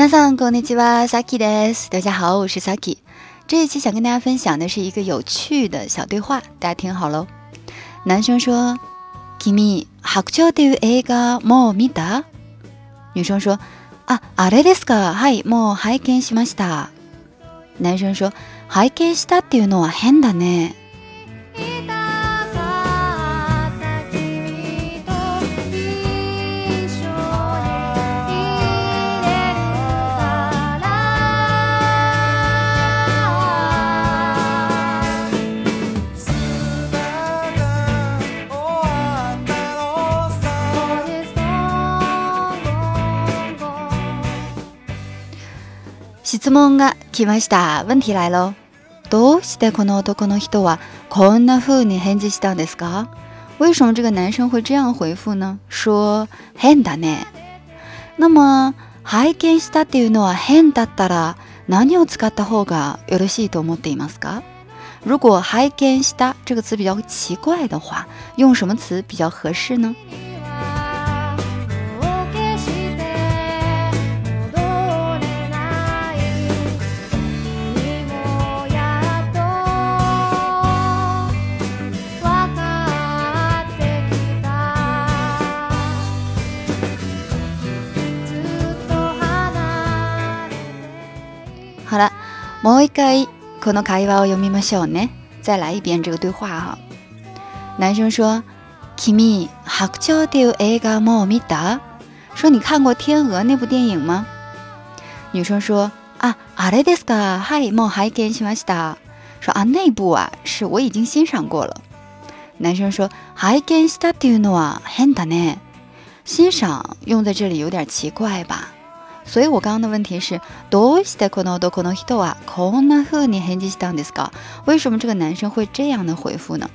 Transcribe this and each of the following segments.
皆さんこんにちは、Saki です。大家好，我是 Saki。这一期想跟大家分享的是一个有趣的小对话，大家听好喽。男生说：“君、白鳥という映画もう見た？”女生说：“あ、あれですか。はい、もう拝見しました。”男生说：“拝見したっていうのは変だね。” 質問が来ました。问题来了。どうしてこの男の人はこんな風に返事したんですか？为什么这个男生会这样回复呢？说変だね。那么拝見したっていうのは変だったら何を使った方がよろしいと思っていますか？如果拝見した这个词比较奇怪的话，用什么词比较合适呢？もう一回この会話を読みましょうね。再来一遍这个对话哈。男生说：“君、白鳥っていう映画も見た？”说你看过《天鹅》那部电影吗？女生说：“啊、あれですか。はい、もう拝見しました。”说啊，那部啊是我已经欣赏过了。男生说：“拝見したっていうのは変だね。”欣赏用在这里有点奇怪吧？ 所以我刚刚的问题是，どうしてこの男の人はこんな風に返事したんですか？为什么这个男生会这样的回复呢？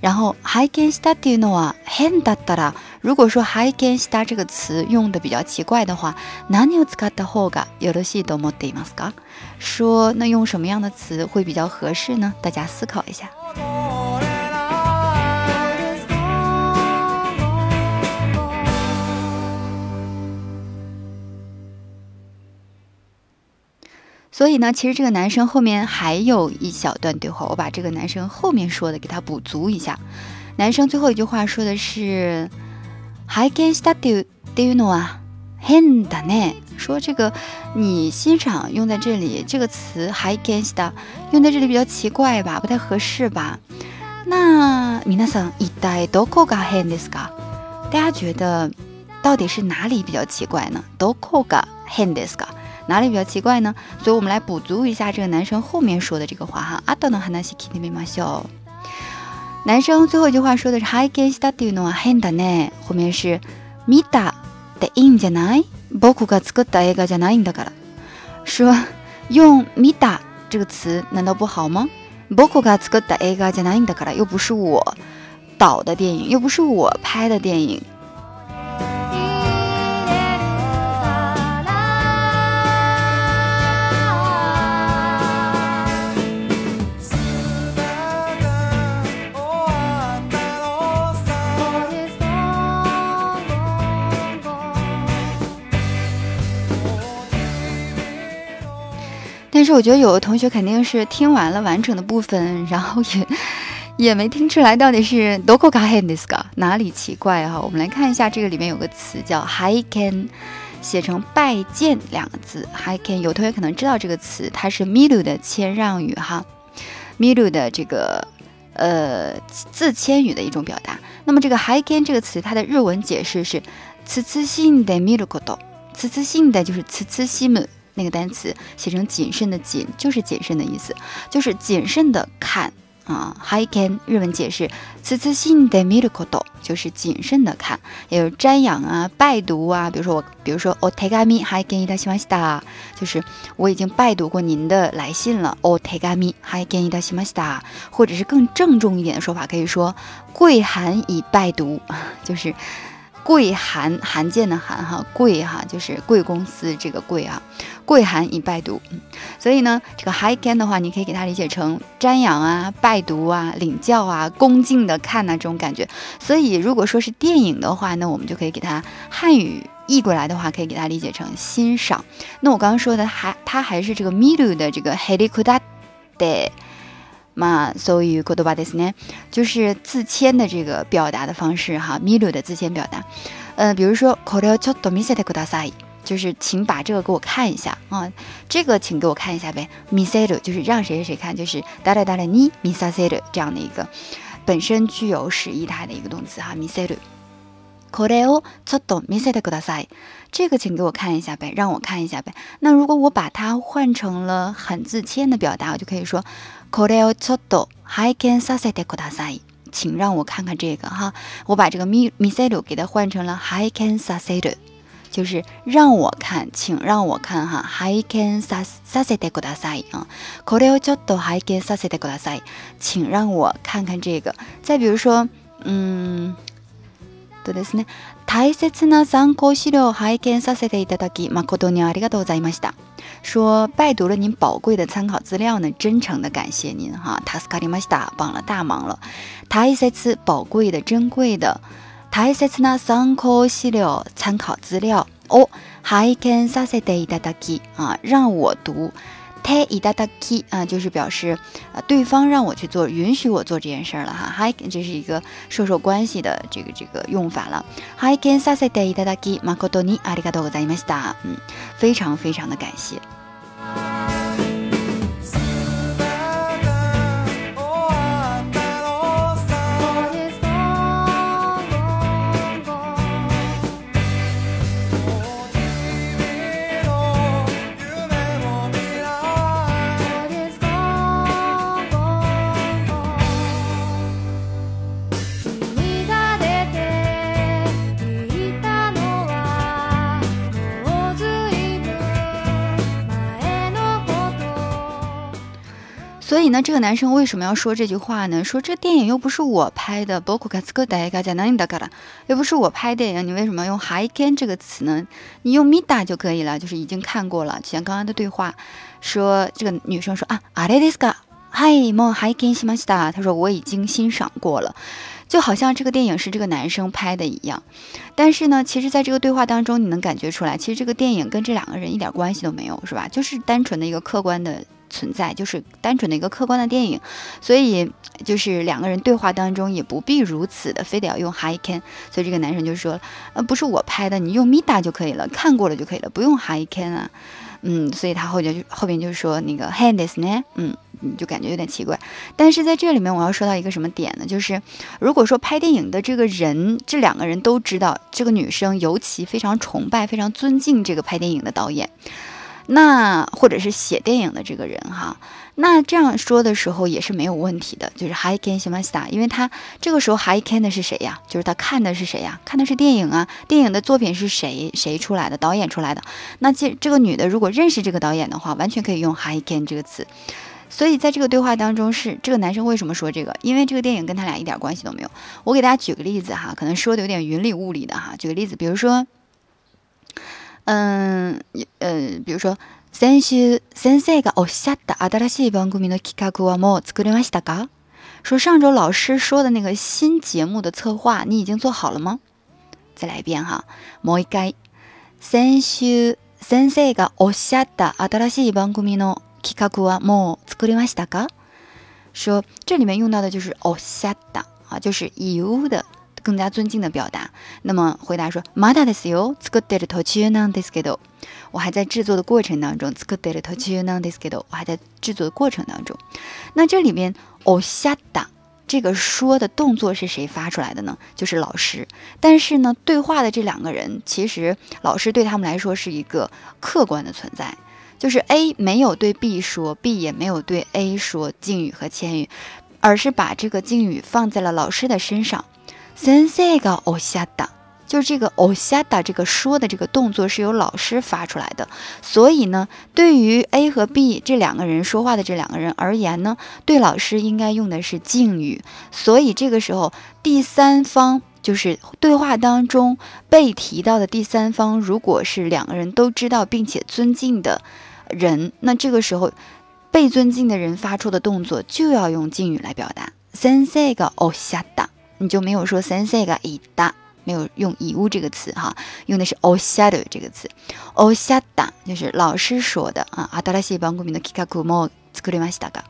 然后拝見したっていうのは変だったら，如果说拝見した这个词用的比较奇怪的话，何を使った方がよろしいと思っていますか？说那用什么样的词会比较合适呢？大家思考一下。 以呢，其实这个男生后面还有一小段对话，我把这个男生后面说的给他补足一下。男生最后一句话说的是“拝見したっていうっていうのは変だね”，说这个你欣赏用在这里这个词“拝見した”用在这里比较奇怪吧，不太合适吧？那皆さん一体どこが変ですか？大家觉得到底是哪里比较奇怪呢？どこが変ですか？ 哪里比较奇怪呢？所以我们来补足一下这个男生后面说的这个话哈。阿多の話聞いてみましょう。男生最后一句话说的是拝見したっていうのは変だね。后面是見たでいいんじゃない？僕が作った映画じゃないんだから。说用見た这个词难道不好吗？僕が作った映画じゃないんだから，又不是我导的电影，又不是我拍的电影。 但是我觉得有的同学肯定是听完了完整的部分，然后也也没听出来到底是 doko ga hen desu ka 哪里奇怪哈。我们来看一下，这个里面有个词叫 hiken 写成拜见两个字 hiken。有同学可能知道这个词，它是 miru 的谦让语哈，miru 的这个呃自谦语的一种表达。那么这个 hiken 这个词，它的日文解释是 tsutsushi de miru koto，tsutsushi de 就是 tsutsushi mu。那个单词写成谨慎的谨，就是谨慎的意思，就是谨慎的看啊。Hiken 日文解释，此次性的 m i r a c l 就是谨慎的看，也有瞻仰啊、拜读啊。比如说我，比如说 otegami hiken ida s h i m a s t a 就是我已经拜读过您的来信了。otegami hiken ida s h i m a s t a 或者是更郑重一点的说法，可以说跪函以拜读，就是。贵函函件的函哈，贵哈就是贵公司这个贵啊，贵函以拜读。嗯所以呢，这个 high can 的话，你可以给它理解成瞻仰啊、拜读啊、领教啊、恭敬的看呐这种感觉。所以如果说是电影的话，那我们就可以给它汉语译过来的话，可以给它理解成欣赏。那我刚刚说的还它还是这个 miru 的这个 helikopter helikuda de 嘛，所以 kodoba desu ne，就是自谦的这个表达的方式哈，miru 的自谦表达。呃，比如说 kore chotto misete kudasai，就是请把这个给我看一下啊，这个请给我看一下呗。miseru 就是让谁谁谁看，就是 dare dare ni misaseru 这样的一个本身具有使意态的一个动词哈，miseru。これをちょっと見せてください。这个请给我看一下呗，让我看一下呗。那如果我把它换成了很自谦的表达，我就可以说 これをちょっと拝見させてください。请让我看看这个哈。我把这个見見せる给它换成了拝見させる，就是让我看，请让我看哈。拝見ささせてください啊。これをちょっと拝見させてください。请让我看看这个。再比如说，嗯。とですね、大切な参考資料を拝見させていただき、誠にありがとうございました。说拜读了您宝贵的参考资料呢，真诚的感谢您哈。助かりました，帮了大忙了。大切宝贵的、珍贵的。大切な参考資料参考资料を拝見させていただき啊，让我读。太伊达达 key 啊，就是表示啊，对方让我去做，允许我做这件事儿了哈。Hi，这是一个授受关系的这个这个用法了。Hi，感谢大家的给，马可多尼阿里嘎多ございました。嗯，非常非常的感谢。 所以呢，这个男生为什么要说这句话呢？说这电影又不是我拍的，包括卡斯克代嘎加南达嘎啦，又不是我拍电影，你为什么要用 “hi ken” 这个词呢？你用 “mida” 就可以了，就是已经看过了。就像刚刚的对话，说这个女生说啊，阿雷迪斯卡，hi mo hi ken 西马西达，他说我已经欣赏过了，就好像这个电影是这个男生拍的一样。但是呢，其实在这个对话当中，你能感觉出来，其实这个电影跟这两个人一点关系都没有，是吧？就是单纯的一个客观的。存在就是单纯的一个客观的电影，所以就是两个人对话当中也不必如此的非得要用 hi can，所以这个男生就说，呃，不是我拍的，你用 mida 就可以了，看过了就可以了，不用 hi can 啊，嗯，所以他后就后边就说那个 Hand is 呢，嗯，你就感觉有点奇怪，但是在这里面我要说到一个什么点呢？就是如果说拍电影的这个人，这两个人都知道，这个女生尤其非常崇拜、非常尊敬这个拍电影的导演。那或者是写电影的这个人哈，那这样说的时候也是没有问题的，就是 Hi Ken Shimasta，因为他这个时候 Hi Ken 的是谁呀？就是他看的是谁呀？看的是电影啊，电影的作品是谁谁出来的？导演出来的。那这这个女的如果认识这个导演的话，完全可以用 Hi Ken 这个词。所以在这个对话当中，是这个男生为什么说这个？因为这个电影跟他俩一点关系都没有。我给大家举个例子哈，可能说的有点云里雾里的哈。举个例子，比如说。嗯，呃，比如说，先週先生がおっしゃった新しい番組の企画はもう作りましたか？说上周老师说的那个新节目的策划，你已经做好了吗？再来一遍哈，もう一回。先週先生がおっしゃった新しい番組の企画はもう作りましたか？说这里面用到的就是おっしゃった啊，就是有的。 更加尊敬的表达。那么回答说，まだですよ。作ってる途中なんですけど。我还在制作的过程当中。作ってる途中なんですけど。我还在制作的过程当中。那这里面おしゃった这个说的动作是谁发出来的呢？就是老师。但是呢，对话的这两个人，其实老师对他们来说是一个客观的存在。就是 A 没有对 B 说，B 也没有对 A 说敬语和谦语，而是把这个敬语放在了老师的身上。 先生がおっしゃった，就是这个おっしゃった这个说的这个动作是由老师发出来的，所以呢，对于 A 和 B 这两个人说话的这两个人而言呢，对老师应该用的是敬语，所以这个时候第三方就是对话当中被提到的第三方，如果是两个人都知道并且尊敬的人，那这个时候被尊敬的人发出的动作就要用敬语来表达。先生がおっしゃった。 你就没有说先生が言った， 没有用以物这个词哈，用的是 o shadow 这个词。o shada 就是老师说的啊。新しい番組の企画も作りましたが。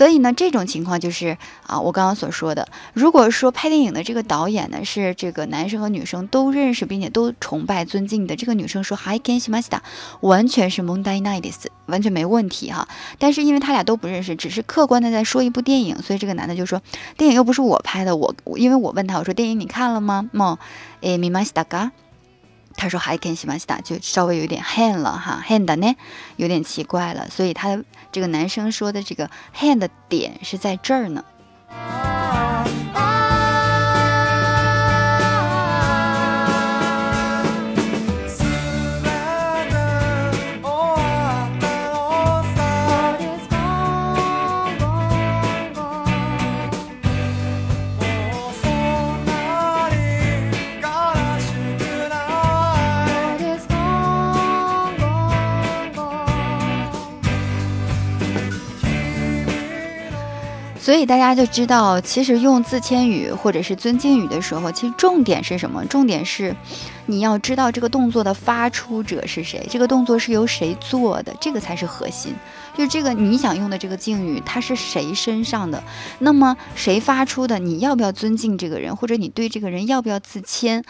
所以呢，这种情况就是啊，我刚刚所说的，如果说拍电影的这个导演呢是这个男生和女生都认识并且都崇拜尊敬的，这个女生说 Hi can s h i m a s t a 完全是蒙 n 奈 s 完全没问题哈。但是因为他俩都不认识，只是客观的在说一部电影，所以这个男的就说电影又不是我拍的，我因为我问他我说电影你看了吗？么诶米玛西达嘎。他说还看喜欢西达，就稍微有点 hand 了哈，hand 呢有点奇怪了，所以他这个男生说的这个 hand 点是在这儿呢。所以大家就知道，其实用自谦语或者是尊敬语的时候，其实重点是什么？重点是你要知道这个动作的发出者是谁，这个动作是由谁做的，这个才是核心。就这个你想用的这个敬语，它是谁身上的？那么谁发出的？你要不要尊敬这个人，或者你对这个人要不要自谦？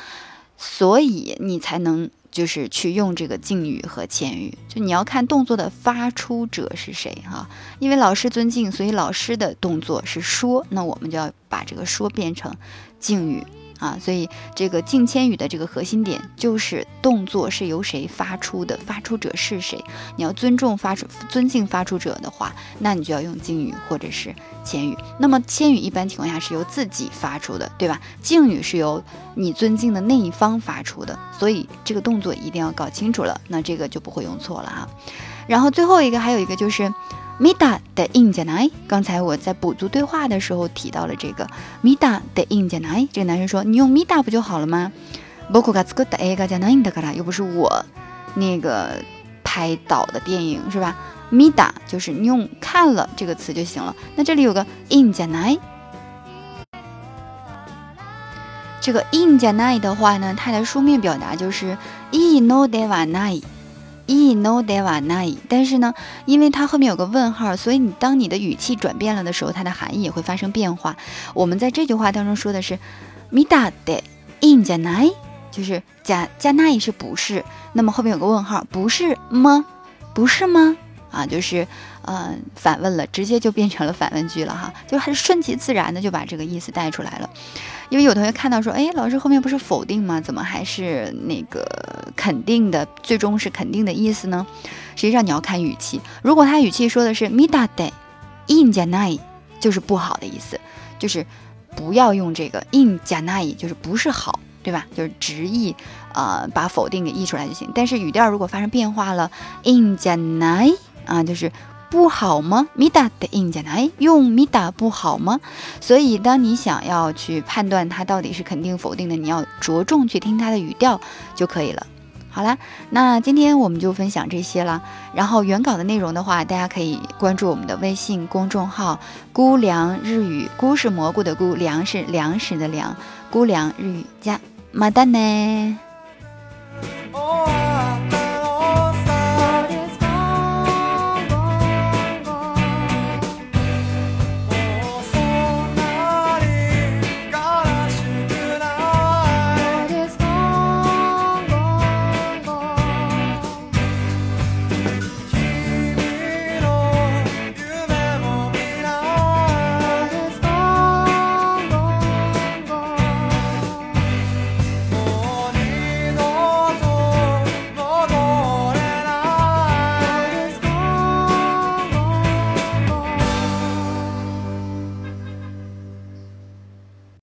所以你才能。就是去用这个敬语和谦语，就你要看动作的发出者是谁哈，因为老师尊敬，所以老师的动作是说，那我们就要把这个说变成敬语。啊，所以这个敬谦语的这个核心点就是动作是由谁发出的，发出者是谁。你要尊重发出、尊敬发出者的话，那你就要用敬语或者是谦语。那么谦语一般情况下是由自己发出的，对吧？敬语是由你尊敬的那一方发出的，所以这个动作一定要搞清楚了，那这个就不会用错了哈。然后最后一个还有一个就是。Mida de in j a n a i 刚才我在补足对话的时候提到了这个 mida de in j a n a i 这个男生说：“你用 mida 不就好了吗 Bokuga tsukuda e ga ja n a i 的 kara，又不是我那个拍导的电影是吧？mida 就是你用看了这个词就行了。那这里有个 in j a n a i 这个 in j a n a i 的话呢，它的书面表达就是 i no de wa nai。いのではない，但是呢，因为它后面有个问号，所以你当你的语气转变了的时候，它的含义也会发生变化。我们在这句话当中说的是みだでいんじゃない，就是加加ない是不是？那么后面有个问号，不是吗？不是吗？啊，就是嗯反问了，直接就变成了反问句了哈，就还是顺其自然的就把这个意思带出来了。 因为有同学看到说，哎，老师后面不是否定吗？怎么还是那个肯定的？最终是肯定的意思呢？实际上你要看语气。如果他语气说的是 mida de in janai，就是不好的意思，就是不要用这个 in janai，就是不是好，对吧？就是直译，呃，把否定给译出来就行。但是语调如果发生变化了，in janai 啊，就是。不好吗？米达的印加奈用米达不好吗？所以，当你想要去判断它到底是肯定否定的，你要着重去听它的语调就可以了。好啦，那今天我们就分享这些了。然后原稿的内容的话，大家可以关注我们的微信公众号“菇凉日语”。菇是蘑菇的菇，凉是粮食的粮。菇凉日语加马丹呢。